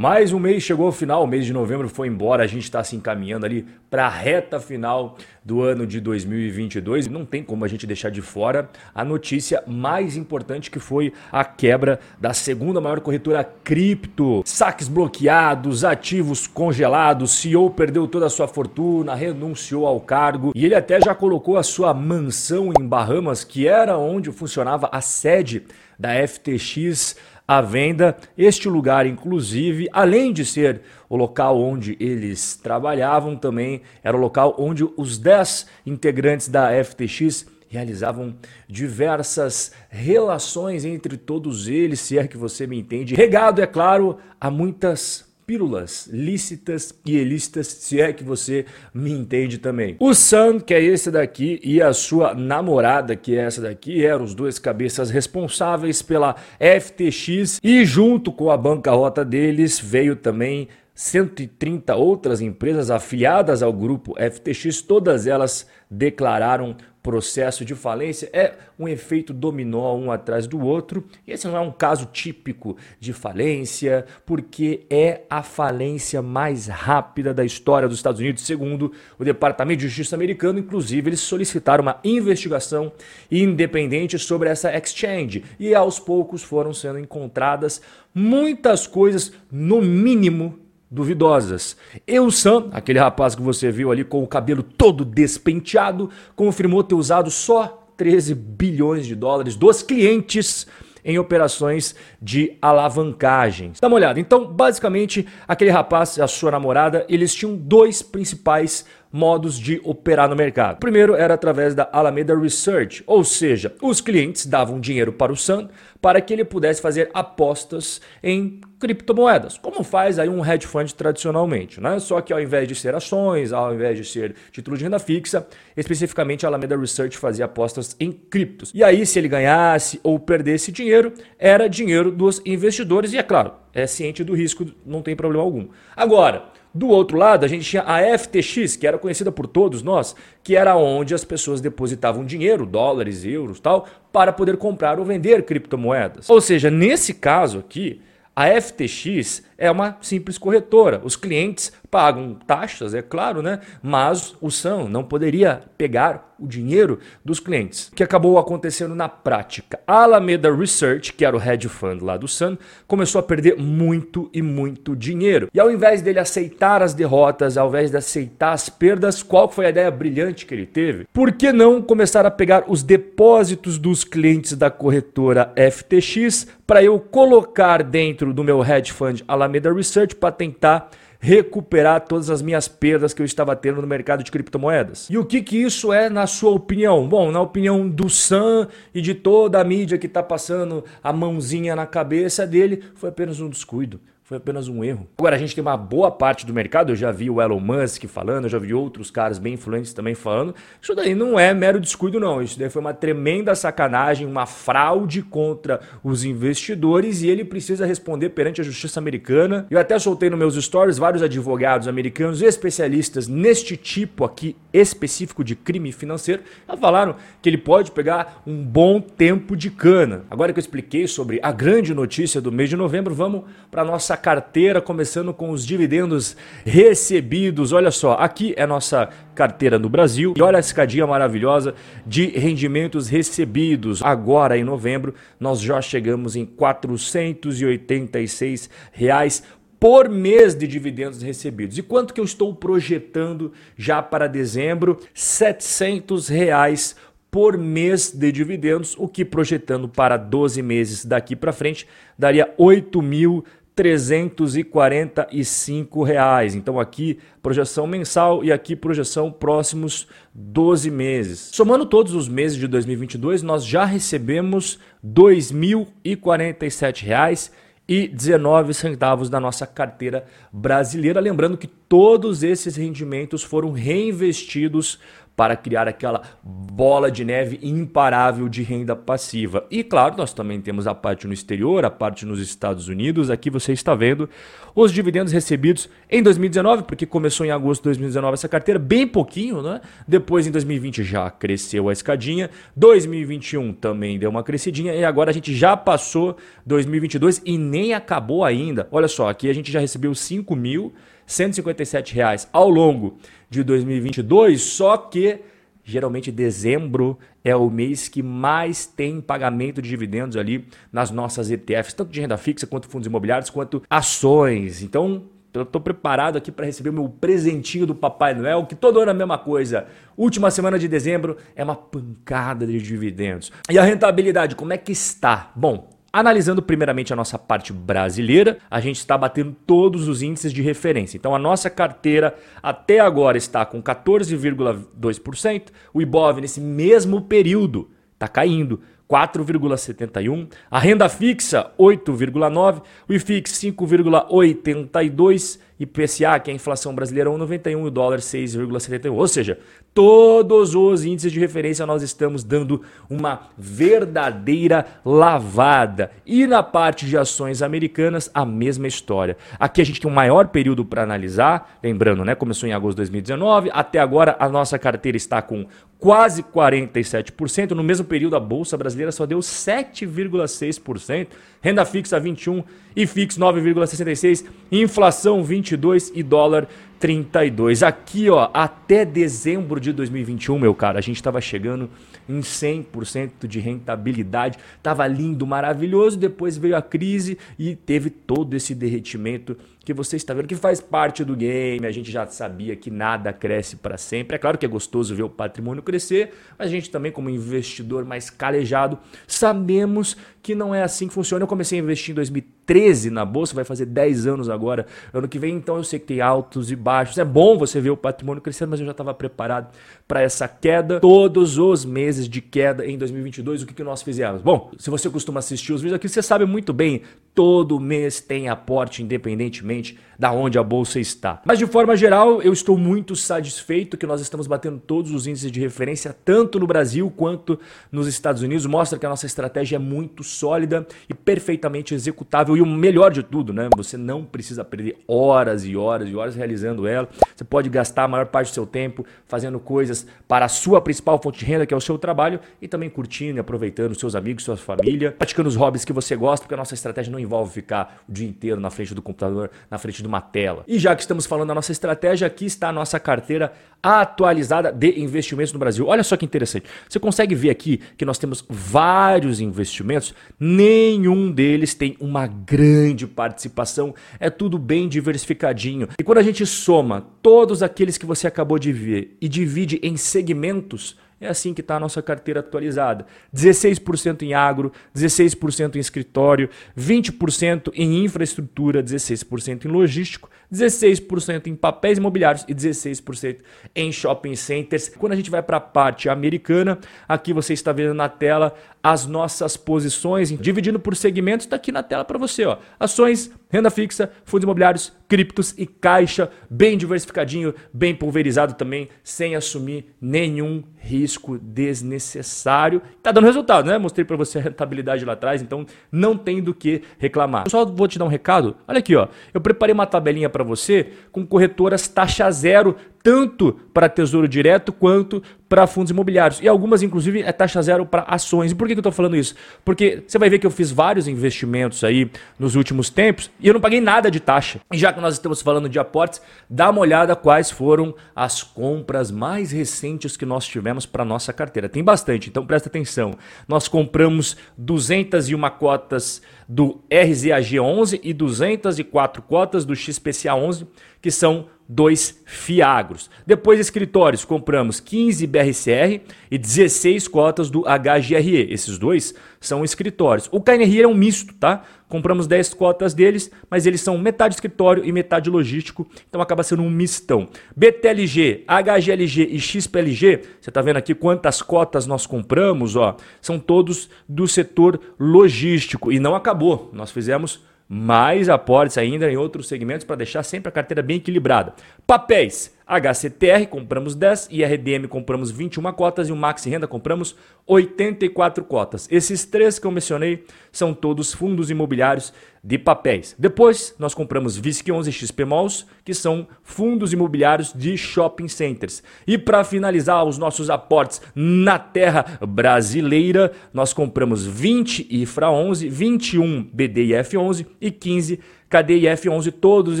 Mais um mês chegou ao final, o mês de novembro foi embora, a gente está se encaminhando ali para a reta final do ano de 2022. Não tem como a gente deixar de fora a notícia mais importante que foi a quebra da segunda maior corretora cripto. Saques bloqueados, ativos congelados, CEO perdeu toda a sua fortuna, renunciou ao cargo e ele até já colocou a sua mansão em Bahamas, que era onde funcionava a sede da FTX à venda. Este lugar, inclusive, além de ser o local onde eles trabalhavam, também era o local onde os 10 integrantes da FTX realizavam diversas relações entre todos eles, se é que você me entende. Regado, é claro, a muitas pílulas lícitas ilícitas, se é que você me entende também. O Sam, que é esse daqui, e a sua namorada, que é essa daqui, eram os dois cabeças responsáveis pela FTX e junto com a bancarrota deles veio também 130 outras empresas afiliadas ao grupo FTX, todas elas declararam processo de falência. É um efeito dominó um atrás do outro. Esse não é um caso típico de falência, porque é a falência mais rápida da história dos Estados Unidos, segundo o Departamento de Justiça americano. Inclusive, eles solicitaram uma investigação independente sobre essa exchange. E aos poucos foram sendo encontradas muitas coisas, no mínimo, duvidosas. Eu Sam, aquele rapaz que você viu ali com o cabelo todo despenteado, confirmou ter usado só 13 bilhões de dólares dos clientes em operações de alavancagem. Dá uma olhada. Então, basicamente, aquele rapaz e a sua namorada, eles tinham dois principais modos de operar no mercado. O primeiro era através da Alameda Research, ou seja, os clientes davam dinheiro para o Sam para que ele pudesse fazer apostas em criptomoedas, como faz aí um hedge fund tradicionalmente, né? Só que ao invés de ser ações, ao invés de ser título de renda fixa, especificamente a Alameda Research fazia apostas em criptos. E aí se ele ganhasse ou perdesse dinheiro, era dinheiro dos investidores e é claro, é ciente do risco, não tem problema algum. Agora, do outro lado, a gente tinha a FTX, que era conhecida por todos nós, que era onde as pessoas depositavam dinheiro, dólares, euros, tal, para poder comprar ou vender criptomoedas. Ou seja, nesse caso aqui, a FTX é uma simples corretora. Os clientes pagam taxas, é claro, né? Mas o Sam não poderia pegar o dinheiro dos clientes. O que acabou acontecendo na prática? A Alameda Research, que era o hedge fund lá do Sam, começou a perder muito e muito dinheiro. E ao invés dele aceitar as derrotas, ao invés de aceitar as perdas, qual foi a ideia brilhante que ele teve? Por que não começar a pegar os depósitos dos clientes da corretora FTX para eu colocar dentro do meu hedge fund Alameda Research para tentar recuperar todas as minhas perdas que eu estava tendo no mercado de criptomoedas. E o que, que isso é na sua opinião? Bom, na opinião do Sam e de toda a mídia que está passando a mãozinha na cabeça dele, foi apenas um descuido foi apenas um erro. Agora, a gente tem uma boa parte do mercado, eu já vi o Elon Musk falando, eu já vi outros caras bem influentes também falando. Isso daí não é mero descuido, não. Isso daí foi uma tremenda sacanagem, uma fraude contra os investidores e ele precisa responder perante a justiça americana. Eu até soltei nos meus stories vários advogados americanos especialistas neste tipo aqui específico de crime financeiro. Já falaram que ele pode pegar um bom tempo de cana. Agora que eu expliquei sobre a grande notícia do mês de novembro, vamos para nossa nossa carteira, começando com os dividendos recebidos. Olha só, aqui é nossa carteira no Brasil e olha a escadinha maravilhosa de rendimentos recebidos. Agora em novembro, nós já chegamos em 486 reais por mês de dividendos recebidos. E quanto que eu estou projetando já para dezembro? 700 reais por mês de dividendos, o que projetando para 12 meses daqui para frente daria R$ 8.000 345 reais. Então aqui projeção mensal e aqui projeção próximos 12 meses. Somando todos os meses de 2022, nós já recebemos 2.047 reais e 19 centavos da nossa carteira brasileira. Lembrando que todos esses rendimentos foram reinvestidos para criar aquela bola de neve imparável de renda passiva. E claro, nós também temos a parte no exterior, a parte nos Estados Unidos. Aqui você está vendo os dividendos recebidos em 2019, porque começou em agosto de 2019 essa carteira, bem pouquinho, né? Depois em 2020 já cresceu a escadinha, 2021 também deu uma crescidinha e agora a gente já passou 2022 e nem acabou ainda. Olha só, aqui a gente já recebeu 5 mil 157 reais ao longo de 2022, só que geralmente dezembro é o mês que mais tem pagamento de dividendos ali nas nossas ETFs, tanto de renda fixa quanto fundos imobiliários, quanto ações. Então, eu estou preparado aqui para receber o meu presentinho do Papai Noel, que todo ano é a mesma coisa. Última semana de dezembro é uma pancada de dividendos. E a rentabilidade, como é que está? Bom, Analisando primeiramente a nossa parte brasileira, a gente está batendo todos os índices de referência. Então a nossa carteira até agora está com 14,2%, o IBOV nesse mesmo período está caindo. 4,71, a renda fixa 8,9, o IFIX 5,82 IPCA, que é a inflação brasileira 1,91 e o dólar 6,71. Ou seja, todos os índices de referência nós estamos dando uma verdadeira lavada. E na parte de ações americanas, a mesma história. Aqui a gente tem um maior período para analisar, lembrando, né, começou em agosto de 2019, até agora a nossa carteira está com quase 47%. No mesmo período, a Bolsa Brasileira só deu 7,6%. Renda fixa 21 e fixo 9,66, inflação 22 e dólar 32. Aqui, ó, até dezembro de 2021, meu cara, a gente estava chegando em 100% de rentabilidade. Tava lindo, maravilhoso, depois veio a crise e teve todo esse derretimento que você está vendo que faz parte do game. A gente já sabia que nada cresce para sempre. É claro que é gostoso ver o patrimônio crescer, mas a gente também, como investidor mais calejado, sabemos que não é assim que funciona. Eu comecei a investir em 2013 na bolsa, vai fazer 10 anos agora, ano que vem, então eu sei que tem altos e baixos. É bom você ver o patrimônio crescendo, mas eu já estava preparado para essa queda. Todos os meses de queda em 2022, o que, que nós fizemos? Bom, se você costuma assistir os vídeos aqui, você sabe muito bem, todo mês tem aporte independentemente da onde a bolsa está. Mas de forma geral, eu estou muito satisfeito que nós estamos batendo todos os índices de referência, tanto no Brasil quanto nos Estados Unidos. Mostra que a nossa estratégia é muito sólida e perfeitamente executável. E o melhor de tudo, né? Você não precisa perder horas e horas e horas realizando ela. Você pode gastar a maior parte do seu tempo fazendo coisas para a sua principal fonte de renda, que é o seu trabalho, e também curtindo e aproveitando seus amigos, sua família, praticando os hobbies que você gosta, porque a nossa estratégia não envolve ficar o dia inteiro na frente do computador, na frente de uma tela. E já que estamos falando da nossa estratégia, aqui está a nossa carteira atualizada de investimentos no Brasil. Olha só que interessante. Você consegue ver aqui que nós temos vários investimentos, nenhum deles tem uma grande participação, é tudo bem diversificadinho. E quando a gente soma todos aqueles que você acabou de ver e divide em segmentos, é assim que está a nossa carteira atualizada. 16% em agro, 16% em escritório, 20% em infraestrutura, 16% em logístico, 16% em papéis imobiliários e 16% em shopping centers. Quando a gente vai para a parte americana, aqui você está vendo na tela as nossas posições, dividindo por segmentos, está aqui na tela para você. Ó. Ações, renda fixa, fundos imobiliários, criptos e caixa, bem diversificadinho, bem pulverizado também, sem assumir nenhum risco desnecessário. Tá dando resultado, né? Mostrei para você a rentabilidade lá atrás, então não tem do que reclamar. Eu só vou te dar um recado. Olha aqui, ó. Eu preparei uma tabelinha para você com corretoras taxa zero tanto para tesouro direto quanto para fundos imobiliários. E algumas, inclusive, é taxa zero para ações. E por que eu estou falando isso? Porque você vai ver que eu fiz vários investimentos aí nos últimos tempos e eu não paguei nada de taxa. E já que nós estamos falando de aportes, dá uma olhada quais foram as compras mais recentes que nós tivemos para nossa carteira. Tem bastante, então presta atenção. Nós compramos 201 cotas do RZAG11 e 204 cotas do XPCA 11, que são dois Fiagros. Depois, escritórios, compramos 15 BRCR e 16 cotas do HGRE. Esses dois são escritórios. O KNRI é um misto, tá? Compramos 10 cotas deles, mas eles são metade escritório e metade logístico, então acaba sendo um mistão. BTLG, HGLG e XPLG, você está vendo aqui quantas cotas nós compramos, ó, são todos do setor logístico e não acabou. Nós fizemos mais aportes ainda em outros segmentos para deixar sempre a carteira bem equilibrada. Papéis, HCTR compramos 10, IRDM compramos 21 cotas e o Maxi Renda compramos 84 cotas. Esses três que eu mencionei são todos fundos imobiliários de papéis. Depois nós compramos VISC 11 XP Malls, que são fundos imobiliários de shopping centers. E para finalizar os nossos aportes na terra brasileira, nós compramos 20 IFRA 11, 21 BDIF 11 e 15 KD e F11, todos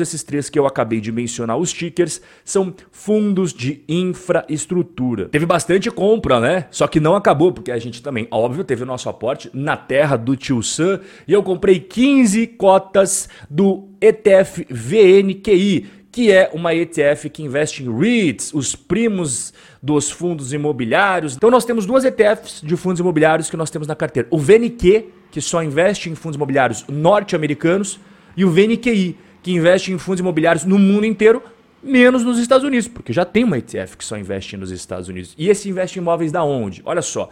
esses três que eu acabei de mencionar, os tickers, são fundos de infraestrutura. Teve bastante compra, né? Só que não acabou, porque a gente também, óbvio, teve o nosso aporte na terra do tio Sam e eu comprei 15 cotas do ETF VNQI, que é uma ETF que investe em REITs, os primos dos fundos imobiliários. Então nós temos duas ETFs de fundos imobiliários que nós temos na carteira. O VNQ, que só investe em fundos imobiliários norte-americanos, e o VNQI, que investe em fundos imobiliários no mundo inteiro, menos nos Estados Unidos, porque já tem uma ETF que só investe nos Estados Unidos. E esse investe em imóveis da onde? Olha só,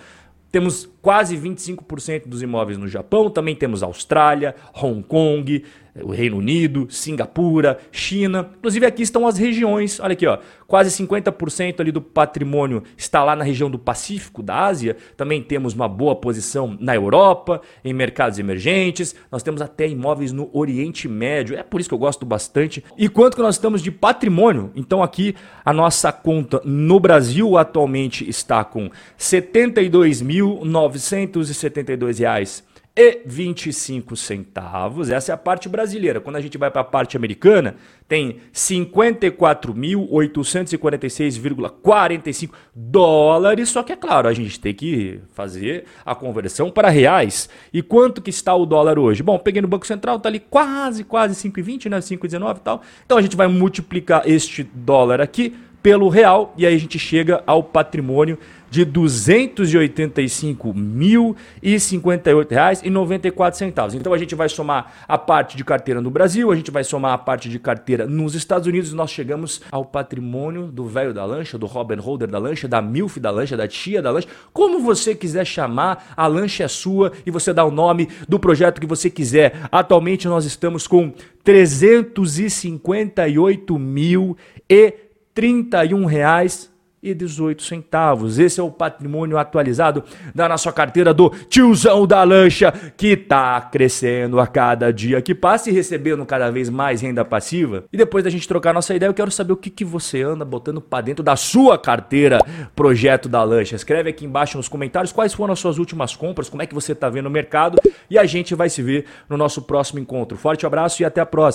temos quase 25% dos imóveis no Japão. Também temos Austrália, Hong Kong, eh, o Reino Unido, Singapura, China. Inclusive aqui estão as regiões. Olha aqui, ó, quase 50% ali do patrimônio está lá na região do Pacífico da Ásia. Também temos uma boa posição na Europa, em mercados emergentes. Nós temos até imóveis no Oriente Médio. É por isso que eu gosto bastante. E quanto que nós estamos de patrimônio? Então aqui a nossa conta no Brasil atualmente está com 72.900 972 reais e 25 centavos. Essa é a parte brasileira. Quando a gente vai para a parte americana, tem 54.846,45 dólares, só que é claro, a gente tem que fazer a conversão para reais. E quanto que está o dólar hoje? Bom, peguei no Banco Central, tá ali quase, quase 5,20, né, 5,19 e tal. Então a gente vai multiplicar este dólar aqui pelo real e aí a gente chega ao patrimônio de R$ 285.058,94. Então a gente vai somar a parte de carteira no Brasil, a gente vai somar a parte de carteira nos Estados Unidos e nós chegamos ao patrimônio do velho da lancha, do Robin Holder da lancha, da Milf da lancha, da tia da lancha. Como você quiser chamar, a lancha é sua e você dá o nome do projeto que você quiser. Atualmente nós estamos com 358 mil e 31 reais e 18 centavos. Esse é o patrimônio atualizado da nossa carteira do tiozão da lancha, que está crescendo a cada dia que passa e recebendo cada vez mais renda passiva. E depois da gente trocar nossa ideia, eu quero saber o que, que você anda botando para dentro da sua carteira Projeto da Lancha. Escreve aqui embaixo nos comentários quais foram as suas últimas compras, como é que você está vendo o mercado e a gente vai se ver no nosso próximo encontro. Forte abraço e até a próxima.